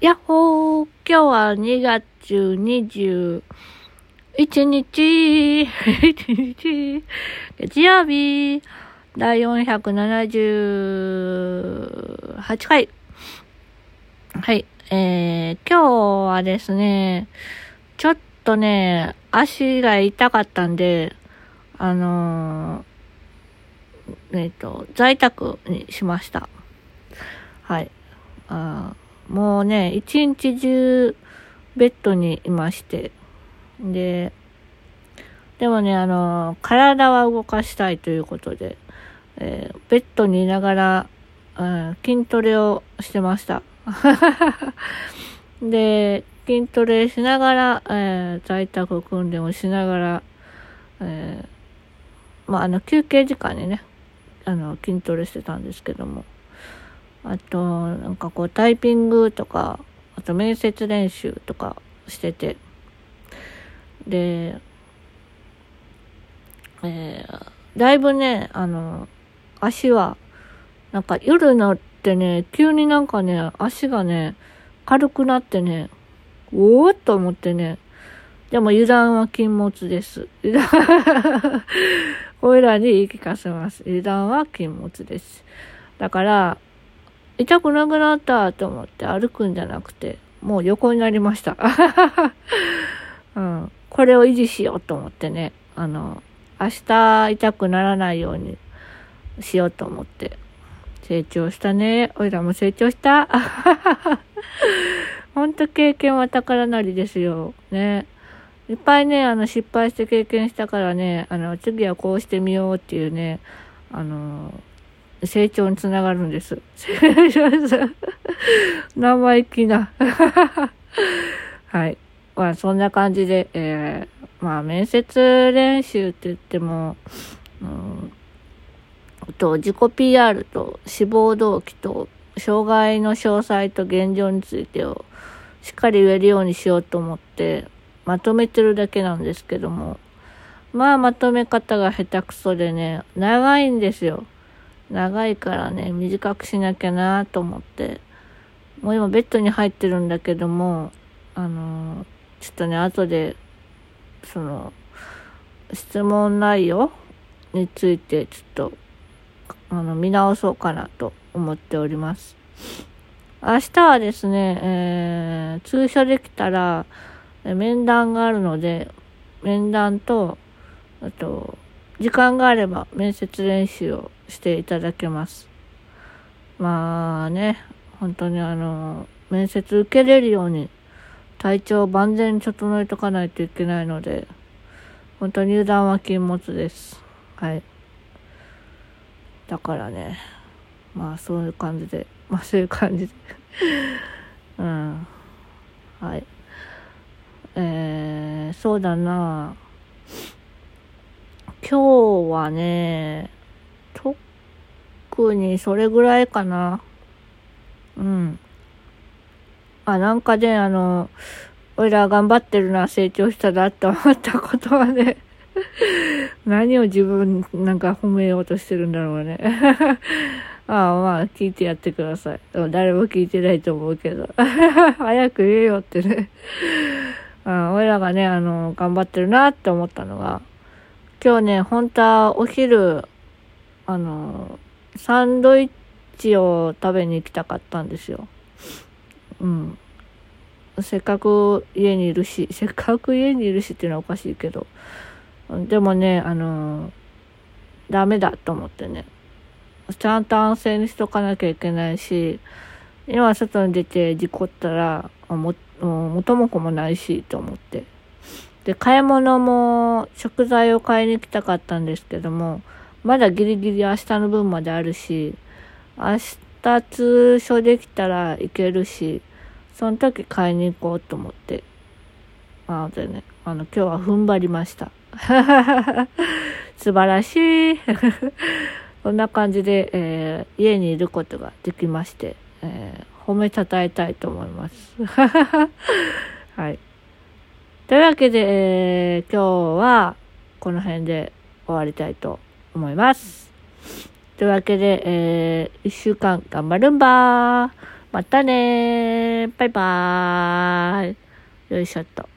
やっほー今日は2月21日、1日、月曜日、第478回。はい、えー、今日はですね、ちょっとね、足が痛かったんで、あのー、えっ、と、在宅にしました。はい。あーもうね、一日中ベッドにいまして。で、でもね、あの、体は動かしたいということで、えーベッドにいながら、うん筋トレをしてました。で、筋トレしながら、えー在宅訓練をしながら、えーまあ、あの、休憩時間にね、あの、筋トレしてたんですけども、あと、なんかこう、タイピングとか、あと面接練習とかしてて、で、えーだいぶね、あの、足は、なんか夜になってね、急になんかね、足がね、軽くなってね、おーっと思ってね、でも油断は禁物です。油断おいらに言い聞かせます。油断は禁物です。だから、痛くなくなったと思って歩くんじゃなくて、もう横になりました。うん。これを維持しようと思ってね、あの、明日痛くならないようにしようと思って。成長したね。おいらも成長した。ほんと経験は宝なりですよ。ね。いっぱいね、あの、失敗して経験したからね、あの、次はこうしてみようっていうね、あの、成長につながるんです。生意気な。はい。まあ、そんな感じで、えー、まあ、面接練習って言っても、うん、と、自己 PR と志望動機と、障害の詳細と現状についてをしっかり言えるようにしようと思って、まとめてるだけなんですけども、まあ、まとめ方が下手くそでね、長いんですよ。長いからね、短くしなきゃなと思って、もう今ベッドに入ってるんだけども、あのーちょっとね、後で、その、質問内容についてちょっと、あの、見直そうかなと思っております。明日はですね、えー、通所できたら、面談があるので、面談と、あと、時間があれば面接練習をしていただけます。まあね、本当にあの、面接受けれるように体調を万全に整えとかないといけないので、本当に油断は禁物です。はい。だからね、まあそういう感じで、まあそういう感じで。うん。はい。えー、そうだな今日はね、特にそれぐらいかな。うん。あ、なんかね、あの、俺ら頑張ってるな、成長したなって思ったことはね、何を自分なんか褒めようとしてるんだろうね。あ あ、まあ、聞いてやってください。誰も聞いてないと思うけど。早く言えよってね。あ俺らがね、あの、頑張ってるなって思ったのが、今日ね、本当はお昼、あの、サンドイッチを食べに行きたかったんですよ。うん。せっかく家にいるし、せっかく家にいるしっていうのはおかしいけど、でもね、あの、ダメだと思ってね、ちゃんと安静にしとかなきゃいけないし、今外に出て事故ったら、も、もう元も子もないし、と思って。で、買い物も食材を買いに来たかったんですけども、まだギリギリ明日の分まであるし、明日通所できたらいけるし、その時買いに行こうと思って。なのでね、あの、今日は踏ん張りました。素晴らしい。こんな感じで、えー家にいることができまして、えー褒めたたえたいと思います。はい。というわけで、えー今日はこの辺で終わりたいと思います。というわけで、えー一週間頑張るんばー。またねーバイバーイ。よいしょっと。